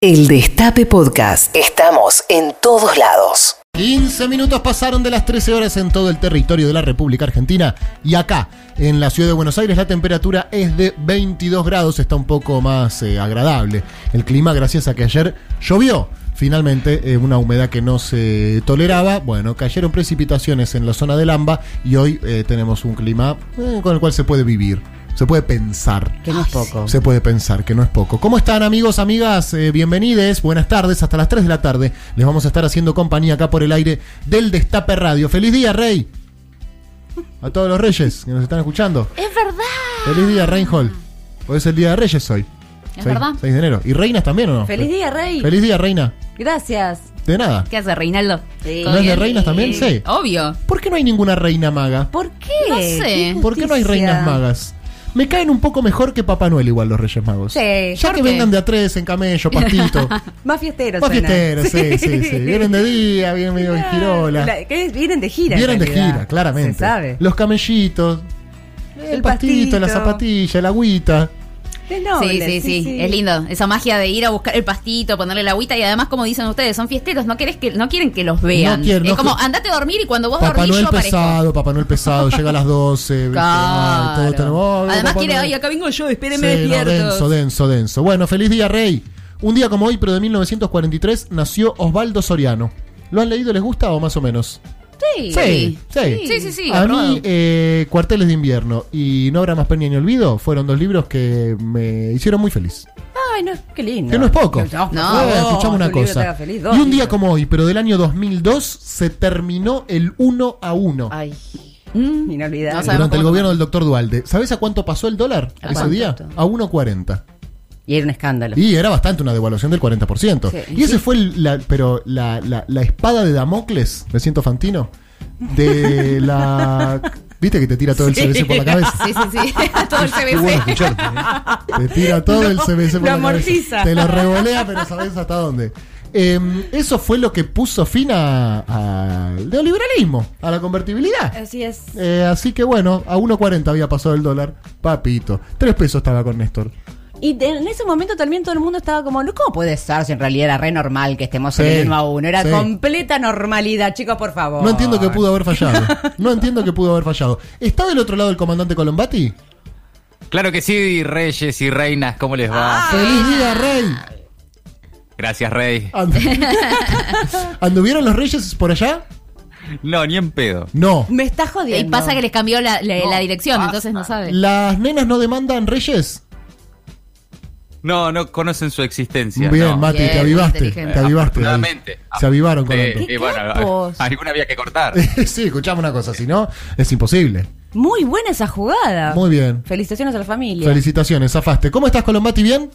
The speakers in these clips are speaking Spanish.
El Destape Podcast. Estamos en todos lados. 15 minutos pasaron de las 13 horas en todo el territorio de la República Argentina y acá, en la ciudad de Buenos Aires, la temperatura es de 22 grados, está un poco más eh, agradable el clima gracias a que ayer llovió. Finalmente, eh, una humedad que no se toleraba. Bueno, cayeron precipitaciones en la zona del AMBA y hoy eh, tenemos un clima con el cual se puede vivir. Se puede pensar. Que no es poco. Se puede pensar que no es poco. ¿Cómo están amigos, amigas? Eh, bienvenides, buenas tardes, hasta las 3 de la tarde. Les vamos a estar haciendo compañía acá por el aire del Destape Radio. ¡Feliz día, Rey! A todos los reyes que nos están escuchando. Es verdad. ¡Feliz día, Reinhold! Hoy es el día de reyes hoy. Es verdad. 6 de enero. ¿Y reinas también o no? Feliz día, Rey. ¡Feliz día, reina! Gracias. De nada. ¿Qué hace Reinaldo? Sí. ¿No es de reinas también? Sí. Obvio. ¿Por qué no hay ninguna reina maga? ¿Por qué? No sé. ¿Qué ¿Por qué no hay reinas magas? Me caen un poco mejor que Papá Noel igual los Reyes Magos. Sí, Ya ¿por que qué? vengan de a tres en camello, pastito. Más fiesteros. Más fiesteros, sí, sí, sí. Vienen de día, vienen medio en girola. Vienen de gira. en Vienen de gira, claramente. Se sabe. Los camellitos, el, El pastito, la pastito. zapatilla, el agüita. Es noble, sí, sí, sí, Es lindo. Esa magia de ir a buscar el pastito, ponerle la agüita y además, como dicen ustedes, son fiesteros. No querés que, no quieren que los vean. No quieren, es no como, que- andate a dormir y cuando vos Papá dormís Noel yo aparezco. pesado, Papá Noel pesado, llega a las 12. ¿viste? Claro. Tenemos, oh, Además Papá quiere, Noel. ay, acá vengo yo, espérenme Sí, no, despiertos. denso, denso, denso. Bueno, feliz día, Rey. Un día como hoy, pero de 1943, nació Osvaldo Soriano. ¿Lo han leído? ¿Les gusta o más o menos? Sí. Sí, sí. Sí, sí, sí, A aprobado. mí, eh, Cuarteles de Invierno y No habrá más pena ni olvido fueron dos libros que me hicieron muy feliz. Ay, no, qué lindo. Que no es poco. No, No, escuchame una cosa. haga feliz, dos y un día libros. como hoy, pero del año 2002, se terminó el 1 a 1. Ay. Mm, inolvidable. No Durante el gobierno del doctor Dualde. ¿Sabes a cuánto pasó el dólar ¿A ese cuánto? día? A 1.40. Y era un escándalo. Y era bastante una devaluación del 40%. Sí. Y ese fue el- la, pero la, la- la espada de Damocles, me siento Fantino, de la... ¿Viste que te tira todo el. CBC por la cabeza? Sí, sí, sí. Todo el bueno CBC. escucharte, ¿eh? Te tira todo el CBC por la cabeza. amortiza. Te lo revolea, pero sabes hasta dónde. Eh, eso fue lo que puso fin a- al neoliberalismo, a la convertibilidad. Así es. Eh, así que bueno, a 1.40 había pasado el dólar. Papito. Tres pesos estaba con Néstor. Y de- en ese momento también todo el mundo estaba como, no, ¿cómo puede ser si en realidad era re normal que estemos Sí, en el uno a uno? Era sí. completa normalidad, chicos, por favor. No entiendo que pudo haber fallado. No entiendo que pudo haber fallado. ¿Está del otro lado el comandante Colombati? Claro que sí, reyes y reinas, ¿cómo les va? ¡Feliz día, rey! Gracias, rey. Andu- ¿Anduvieron los reyes por allá? No, ni en pedo. No. Me está Y jodiendo. pasa que les cambió la, la- No, la dirección, pasa. entonces no sabe. ¿Las nenas no demandan reyes? No, no conocen su existencia. Bien, no. Mati, Bien, te avivaste. Te avivaste. Afortunadamente. Se avivaron con Sí, esto. y bueno, alguna había que cortar. sí, escuchame una cosa, si no, es imposible. Muy buena esa jugada. Muy bien. Felicitaciones a la familia. Felicitaciones, zafaste. ¿Cómo estás, Colombati? ¿Bien?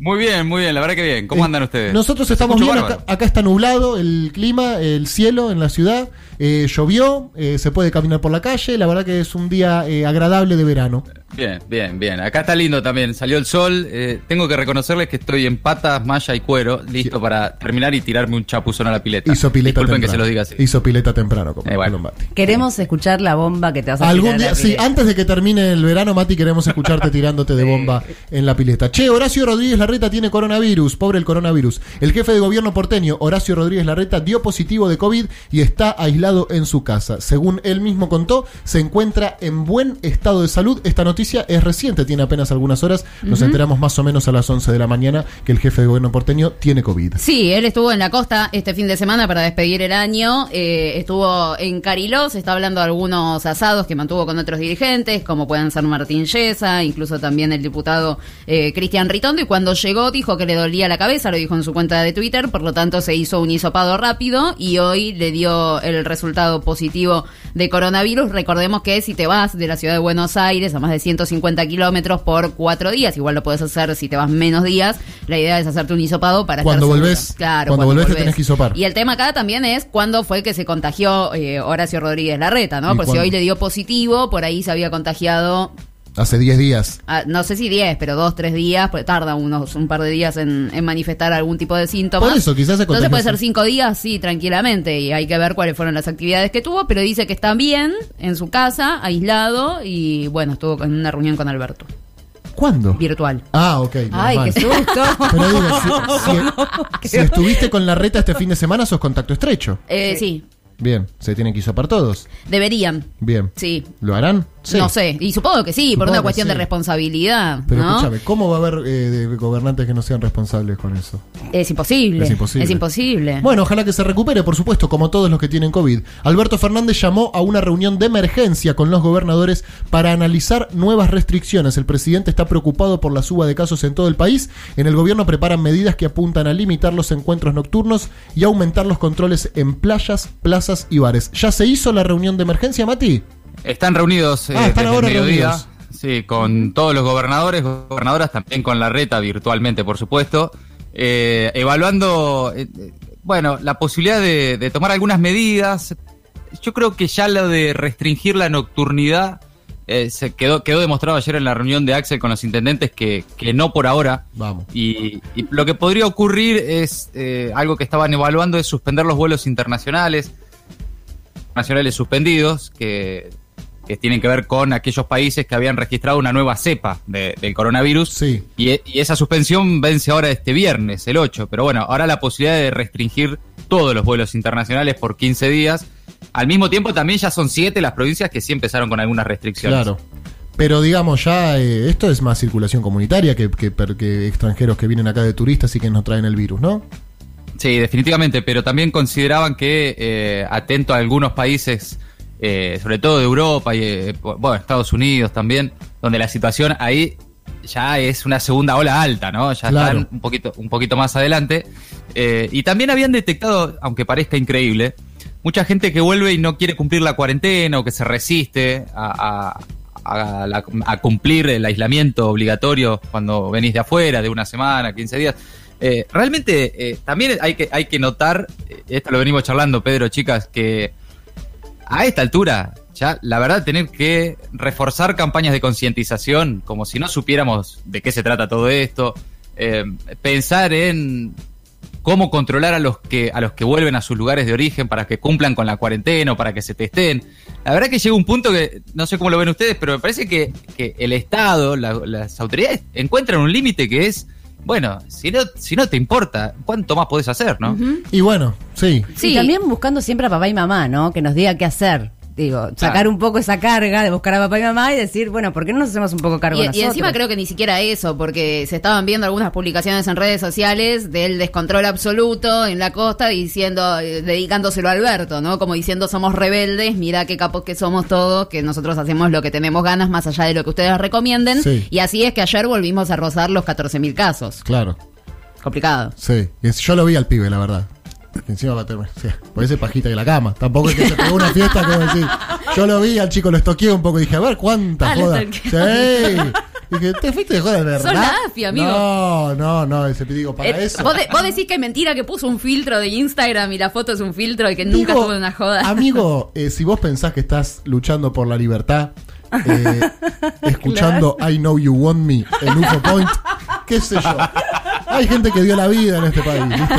Muy bien, muy bien, la verdad que bien. ¿Cómo Eh, andan ustedes? Nosotros estamos bien. acá está nublado el clima, el cielo en la ciudad. Eh, llovió, eh, se puede caminar por la calle. La verdad que es un día eh, agradable de verano. Bien, bien, bien. Acá está lindo también. Salió el sol. Eh, tengo que reconocerles que estoy en patas, malla y cuero, listo para terminar y tirarme un chapuzón a la pileta. Hizo pileta Disculpen temprano. que se los diga así. Hizo pileta temprano, como Eh, bueno. Queremos escuchar la bomba que te vas a Algún tirar a día, la sí, pileta. antes de que termine el verano, Mati, queremos escucharte tirándote de bomba en la pileta. Che, Horacio Rodríguez Larreta tiene coronavirus, pobre el coronavirus. El jefe de gobierno porteño, Horacio Rodríguez Larreta, dio positivo de COVID y está aislado en su casa. Según él mismo contó, se encuentra en buen estado de salud. Esta noticia es reciente, tiene apenas algunas horas. Nos enteramos más o menos a las 11 de la mañana que el jefe de gobierno porteño tiene COVID. Sí, él estuvo en la costa este fin de semana para despedir el año. eh, estuvo en Cariló, se está hablando de algunos asados que mantuvo con otros dirigentes, como pueden ser Martín Yesa, incluso también el diputado eh, Cristian Ritondo. Y cuando llegó dijo que le dolía la cabeza, lo dijo en su cuenta de Twitter, por lo tanto se hizo un hisopado rápido y hoy le dio el resultado positivo de coronavirus. Recordemos que si te vas de la ciudad de Buenos Aires a más de 150 kilómetros por cuatro días, igual lo puedes hacer si te vas menos días, la idea es hacerte un hisopado para Cuando estar seguro. volvés, Claro, cuando volvés te tenés que hisopar. Y el tema acá también es cuándo fue que se contagió eh, Horacio Rodríguez Larreta, ¿no? ¿Y Porque si hoy le dio positivo, por ahí se había contagiado Hace 10 días. ah, no sé si 10, pero 2, 3 días, pues tarda unos un par de días en, en manifestar algún tipo de síntomas. Por eso, quizás se Entonces puede ser 5 días, sí, tranquilamente, y hay que ver cuáles fueron las actividades que tuvo, pero dice que está bien en su casa, aislado, y bueno, estuvo en una reunión con Alberto. ¿Cuándo? virtual. Ah, ok. Ay, mal. qué susto. Pero digo, si, si- si estuviste con la reta este fin de semana, sos contacto estrecho. Eh, sí. Bien, se tienen que hisopar todos. deberían. Bien. Sí. ¿Lo harán? Sí. No sé, y supongo que sí, por Supongo una cuestión de responsabilidad. Pero ¿no? escúchame, ¿cómo va a haber eh, gobernantes que no sean responsables con eso? Es imposible. Es imposible. Es imposible. Bueno, ojalá que se recupere, por supuesto, como todos los que tienen COVID. Alberto Fernández llamó a una reunión de emergencia con los gobernadores para analizar nuevas restricciones. El presidente está preocupado por la suba de casos en todo el país. En el gobierno preparan medidas que apuntan a limitar los encuentros nocturnos y aumentar los controles en playas, plazas y bares. ¿Ya se hizo la reunión de emergencia, Mati? Están reunidos eh, Ah, están desde ahora el mediodía, reunidos. Sí, con todos los gobernadores, gobernadoras, también con la reta virtualmente, por supuesto, eh, evaluando, eh, eh, bueno, la posibilidad de, de tomar algunas medidas. Yo creo que ya lo de restringir la nocturnidad eh, se quedó, quedó demostrado ayer en la reunión de Axel con los intendentes que, que no por ahora. Vamos. Y, y lo que podría ocurrir es algo que estaban evaluando es suspender los vuelos internacionales, nacionales suspendidos, que, que tienen que ver con aquellos países que habían registrado una nueva cepa de- del coronavirus. Sí. Y, e- y esa suspensión vence ahora este viernes, el 8. Pero bueno, ahora la posibilidad de restringir todos los vuelos internacionales por 15 días. Al mismo tiempo también ya son 7 las provincias que sí empezaron con algunas restricciones. Claro. Pero digamos, ya eh, esto es más circulación comunitaria que, que extranjeros que vienen acá de turistas y que nos traen el virus, ¿no? Sí, definitivamente, pero también consideraban que, eh, atento a algunos países, eh, sobre todo de Europa y, eh, bueno, Estados Unidos también, donde la situación ahí ya es una segunda ola alta, ¿no? Ya Claro. están un poquito, un poquito más adelante. Eh, y también habían detectado, aunque parezca increíble, mucha gente que vuelve y no quiere cumplir la cuarentena o que se resiste a, a- a la- a cumplir el aislamiento obligatorio cuando venís de afuera, de una semana, 15 días. Eh, realmente eh, también hay que, hay que notar, esto lo venimos charlando, Pedro, chicas, que a esta altura, ya la verdad, tener que reforzar campañas de concientización, como si no supiéramos de qué se trata todo esto, eh, pensar en cómo controlar a los que a los que vuelven a sus lugares de origen para que cumplan con la cuarentena o para que se testen. La verdad que llega un punto que no sé cómo lo ven ustedes, pero me parece que, que el Estado, la- las autoridades encuentran un límite que es, bueno, si no, si no te importa, ¿cuánto más podés hacer, no? Y bueno, sí. Sí. Y también buscando siempre a papá y mamá, ¿no? Que nos diga qué hacer. Digo, sacar Claro. un poco esa carga de buscar a papá y mamá y decir, bueno, ¿por qué no nos hacemos un poco cargo Y, y nosotros? encima creo que ni siquiera eso, porque se estaban viendo algunas publicaciones en redes sociales del descontrol absoluto en la costa, diciendo, eh, dedicándoselo a Alberto, ¿no? Como diciendo somos rebeldes, mira qué capos que somos todos, que nosotros hacemos lo que tenemos ganas más allá de lo que ustedes recomienden. Sí. Y así es que ayer volvimos a rozar los 14.000 casos. Claro. Complicado. Sí. Yo lo vi al pibe, la verdad. Encima va a tener. Sí, parece pajita que la cama. Tampoco es que se pegó una fiesta como decir. Yo lo vi, al chico lo estoqueé un poco y dije, a ver cuánta Ah, joda. Sí. Dije, ¿te fuiste de joda de verdad? Sos la AFI, amigo. No, no, no, ese digo, para Eh, eso. ¿vos, de- vos decís que es mentira que puso un filtro de Instagram y la foto es un filtro y que nunca tuvo una joda. Amigo, eh, si vos pensás que estás luchando por la libertad, eh, escuchando I Know You Want Me en UFO Point, qué sé yo. Hay gente que dio la vida en este país, ¿viste?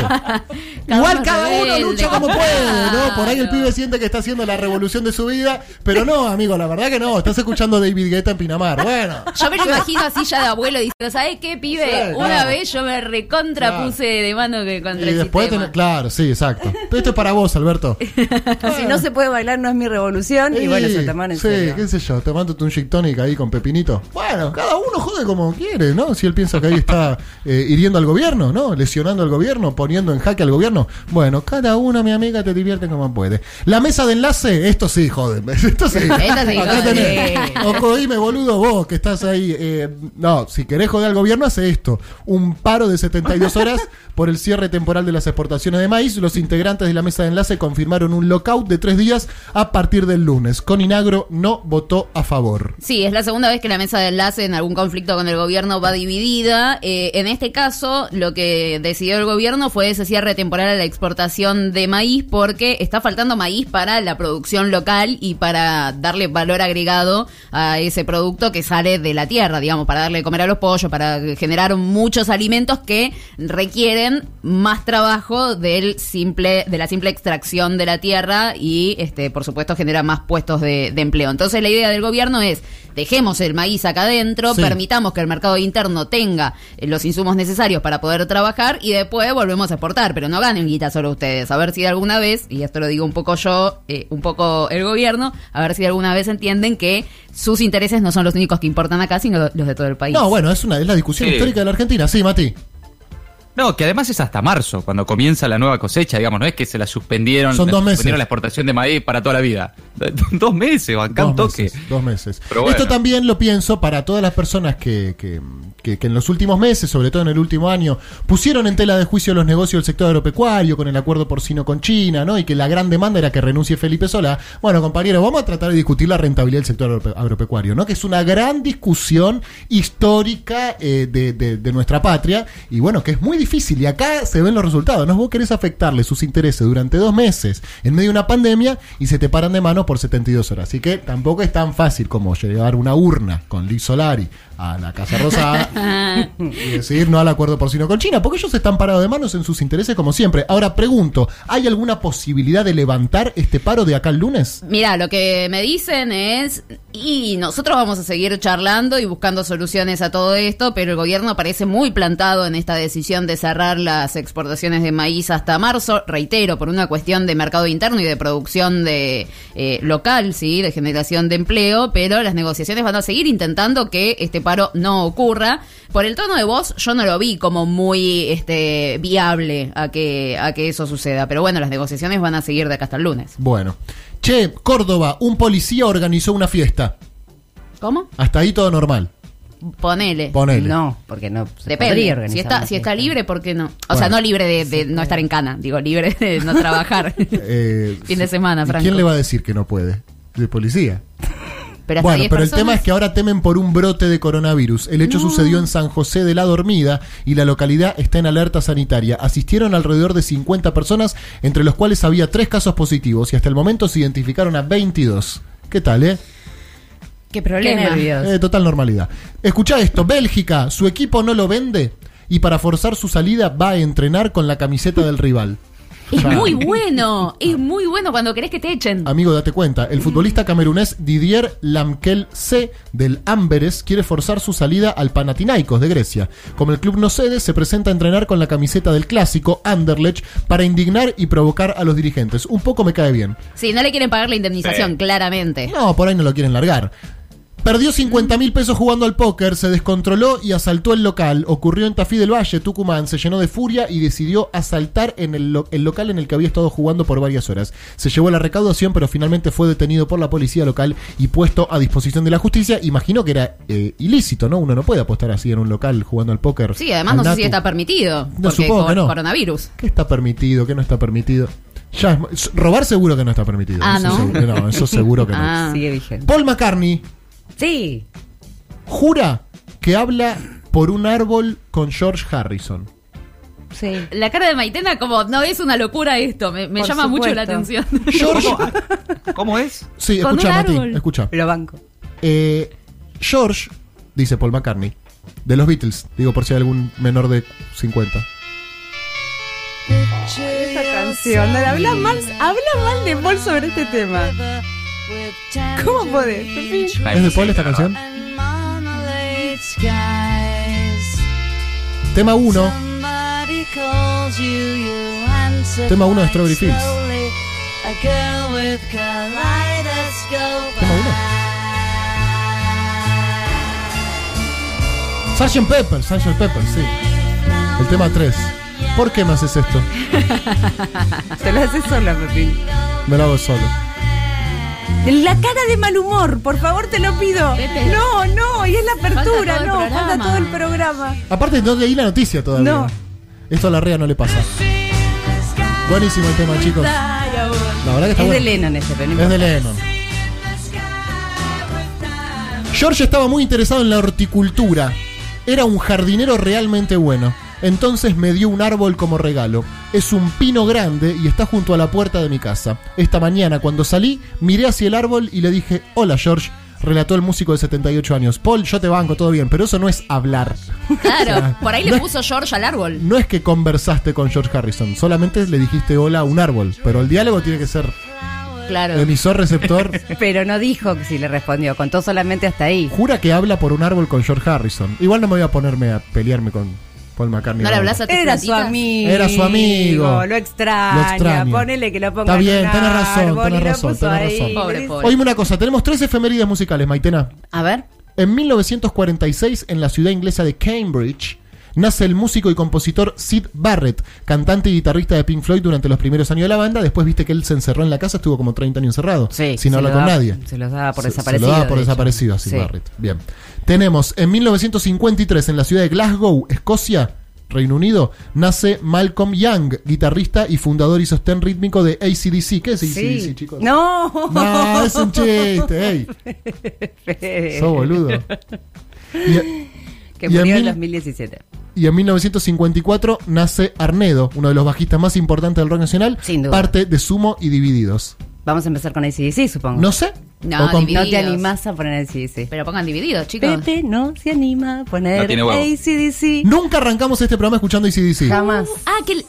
Igual cada uno lucha como puede, ¿no? Por ahí el pibe siente que está haciendo la revolución de su vida, pero no, amigo, la verdad que no. Estás escuchando David Guetta en Pinamar. Bueno. Yo me lo imagino así ya de abuelo diciendo, ¿sabes qué, pibe? Sí, Una claro. vez yo me recontra Claro. puse de mano que contra Y el después, sistema. tenés- claro, sí, exacto. Pero esto es para vos, Alberto. Si no se puede bailar, no es mi revolución. Y bueno, se toman en sí, serio. qué sé yo, tomándote un gin tonic ahí con pepinito. Bueno, cada uno jode como quiere, ¿no? Si él piensa que ahí está eh, hiriendo al gobierno, ¿no? Lesionando al gobierno, poniendo en jaque al gobierno. Bueno, cada uno, mi amiga, te divierte como puede. La mesa de enlace, esto sí, joder. Esto sí. Esta sí, Acá tenés. Dime, boludo, vos que estás ahí. eh, no, si querés joder al gobierno, hace esto. Un paro de 72 horas por el cierre temporal de las exportaciones de maíz. Los integrantes de la mesa de enlace confirmaron un lockout de tres días a partir del lunes. Coninagro no votó a favor. Sí, es la segunda vez que la mesa de enlace en algún conflicto con el gobierno va dividida. Eh, en este caso, lo que decidió el gobierno fue ese cierre temporal a la exportación de maíz porque está faltando maíz para la producción local y para darle valor agregado a ese producto que sale de la tierra, digamos, para darle de comer a los pollos, para generar muchos alimentos que requieren más trabajo del simple, de la simple extracción de la tierra y, este, por supuesto, genera más puestos de, de empleo. Entonces, la idea del gobierno es dejemos el maíz acá adentro, Sí. permitamos que el mercado interno tenga los insumos necesarios para poder trabajar y después volvemos a exportar, pero no ganen guita solo ustedes. A ver si alguna vez, y esto lo digo un poco yo, eh, un poco el gobierno, a ver si alguna vez entienden que sus intereses no son los únicos que importan acá, sino los de todo el país. No, bueno, es una es la discusión Sí. histórica de la Argentina. Sí, Mati. No, que además es hasta marzo, cuando comienza la nueva cosecha, digamos, no es que se la suspendieron, Son la dos meses. suspendieron la exportación de maíz para toda la vida. dos meses, bancán Dos toque. meses, dos meses. Pero bueno. Esto también lo pienso para todas las personas que, que, que- que en los últimos meses, sobre todo en el último año, pusieron en tela de juicio los negocios del sector agropecuario con el acuerdo porcino con China, ¿no? Y que la gran demanda era que renuncie Felipe Sola. Bueno, compañeros, vamos a tratar de discutir la rentabilidad del sector agrope- agropecuario, ¿no? Que es una gran discusión histórica eh, de, de- de nuestra patria y bueno, que es muy difícil y acá se ven los resultados, ¿no? Vos querés afectarle sus intereses durante dos meses en medio de una pandemia y se te paran de mano por 72 horas. Así que tampoco es tan fácil como llevar una urna con Liz Solari a la Casa Rosada y decir no al acuerdo porcino con China, porque ellos están parados de manos en sus intereses como siempre. Ahora pregunto, ¿hay alguna posibilidad de levantar este paro de acá el lunes? Mira, lo que me dicen es, y nosotros vamos a seguir charlando y buscando soluciones a todo esto, pero el gobierno parece muy plantado en esta decisión de cerrar las exportaciones de maíz hasta marzo, reitero, por una cuestión de mercado interno y de producción de eh, local, sí, de generación de empleo, pero las negociaciones van a seguir intentando que este paro no ocurra. Por el tono de voz, yo no lo vi como muy este viable a que a que eso suceda, pero bueno, las negociaciones van a seguir de acá hasta el lunes. Bueno. Che, Córdoba, un policía organizó una fiesta. ¿Cómo? Hasta ahí todo normal. Ponele. Ponele. No, porque no se podría Depende. organizar Si está, una si está fiesta. libre, ¿por qué no? O Bueno. sea, no libre de, de no estar en cana, digo, libre de no trabajar. Eh, fin de semana, ¿y Franco. ¿Quién le va a decir que no puede? De policía. Pero Bueno, 10 pero el tema es que ahora temen por un brote de coronavirus. El hecho sucedió en San José de la Dormida y la localidad está en alerta sanitaria. Asistieron alrededor de 50 personas, entre los cuales había tres casos positivos y hasta el momento se identificaron a 22. ¿Qué tal, eh? Qué Qué problema. nervios. Eh, total normalidad. Escucha esto, Bélgica, su equipo no lo vende y para forzar su salida va a entrenar con la camiseta del rival. Es muy bueno, es muy bueno cuando querés que te echen. Amigo, date cuenta, el futbolista camerunés Didier Lamkel C del Amberes quiere forzar su salida al Panathinaikos de Grecia. Como el club no cede, se presenta a entrenar con la camiseta del clásico Anderlecht para indignar y provocar a los dirigentes. Un poco me cae bien. Sí, no le quieren pagar la indemnización, claramente. No, por ahí no lo quieren largar. Perdió 50 mil pesos jugando al póker, se descontroló y asaltó el local. Ocurrió en Tafí del Valle, Tucumán. Se llenó de furia y decidió asaltar en el, lo- el local en el que había estado jugando por varias horas. Se llevó la recaudación, pero finalmente fue detenido por la policía local y puesto a disposición de la justicia. Imagino que era eh, ilícito, ¿no? Uno no puede apostar así en un local jugando al póker. Sí, además no sé si está permitido. No, porque supongo que no. coronavirus. ¿Qué está permitido? ¿Qué no está permitido? Ya, es- robar seguro que no está permitido. Ah, Eso ¿no? seguro- no, eso seguro que no. Ah. Sigue vigente. Paul McCartney Sí. jura que habla por un árbol con George Harrison. Sí. La cara de Maitena como, no es una locura esto, me, llama mucho la atención. George, ¿Cómo es? sí, Con escucha, un Mati, árbol. escucha. Lo banco. Eh, George, dice Paul McCartney, de los Beatles, digo por si hay algún menor de 50. Esta canción. Habla mal, habla mal de Paul sobre este tema. ¿Cómo podés? ¿Es de Paul esta canción? Tema 1, Tema 1 de Strawberry Fields. tema 1. Sgt. Pepper, Sgt. Pepper, sí. El tema 3. ¿Por qué me haces esto? Te lo haces sola, Pepín. Me lo hago solo. La cara de mal humor, por favor, te lo pido. Pepe. No, no, y es la apertura, Falta no, falta todo el programa. Aparte, no leí la noticia todavía. No. Esto a la rea no le pasa. Buenísimo el tema, chicos. La verdad que está Es de. Lennon ese, pero no Es de. Lennon. George estaba muy interesado en la horticultura. Era un jardinero realmente bueno. Entonces me dio un árbol como regalo. Es un pino grande y está junto a la puerta de mi casa. Esta mañana, cuando salí, miré hacia el árbol y le dije, hola George, relató el músico de 78 años. Paul, yo te banco, todo bien, pero eso no es hablar. Claro, por ahí No le es- puso George al árbol. No es que conversaste con George Harrison, solamente le dijiste hola a un árbol, pero el diálogo tiene que ser Claro. Emisor, receptor. Pero no dijo que si le respondió, contó solamente hasta ahí. Jura que habla por un árbol con George Harrison. Igual no me voy a ponerme a pelearme con Paul McCartney. ¿No le hablas a tus Era su plantitas? amigo. Era su amigo. Lo extraña. Lo extraña. Ponele que lo ponga Está bien, en un tenés razón, árbol tenés razón, tenés ahí. razón. Pobre, pobre. Oíme una cosa, tenemos tres efemérides musicales, Maitena. A ver. En 1946, en la ciudad inglesa de Cambridge, nace el músico y compositor Sid Barrett, cantante y guitarrista de Pink Floyd durante los primeros años de la banda. Después viste que él se encerró en la casa, estuvo como 30 años encerrado, Sí. sin hablar con nadie. Se los daba por Se- desaparecido. Se lo daba por de desaparecido a Sid Sí. Barrett. Bien. Tenemos en 1953, en la ciudad de Glasgow, Escocia, Reino Unido, nace Malcolm Young, guitarrista y fundador y sostén rítmico de ACDC. ¿Qué es ACDC, Sí. chicos? No. No, es un chiste, boludo. Y, que en murió en mil- 2017. Y en 1954 nace Arnedo, uno de los bajistas más importantes del rock nacional, Sin duda. parte de Sumo y Divididos. Vamos a empezar con ACDC, supongo. No sé. No, con-. No te animás a poner ACDC. Pero pongan divididos, chicos. Pepe no se anima a poner No tiene huevo. ACDC. Nunca arrancamos este programa escuchando ACDC. Jamás. Ah, que...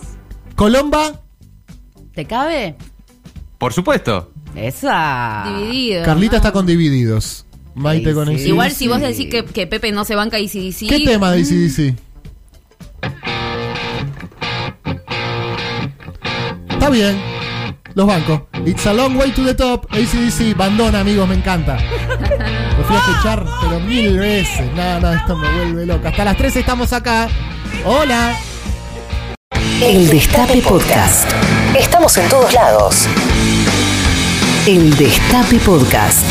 Colomba, ¿Te cabe? Por supuesto. Esa. Divididos. Carlita ¿no? está con Divididos. Maite con. ACDC. Igual si vos decís que, que Pepe no se banca sí. ¿Qué tema de ACDC? Bien. Los bancos. It's a long way to the top. ACDC, bandona, amigos, me encanta. Lo fui a escuchar, pero mil veces. No, no, esto me vuelve loca. Hasta las 3 estamos acá. Hola. El Destape Podcast. Estamos en todos lados. El Destape Podcast.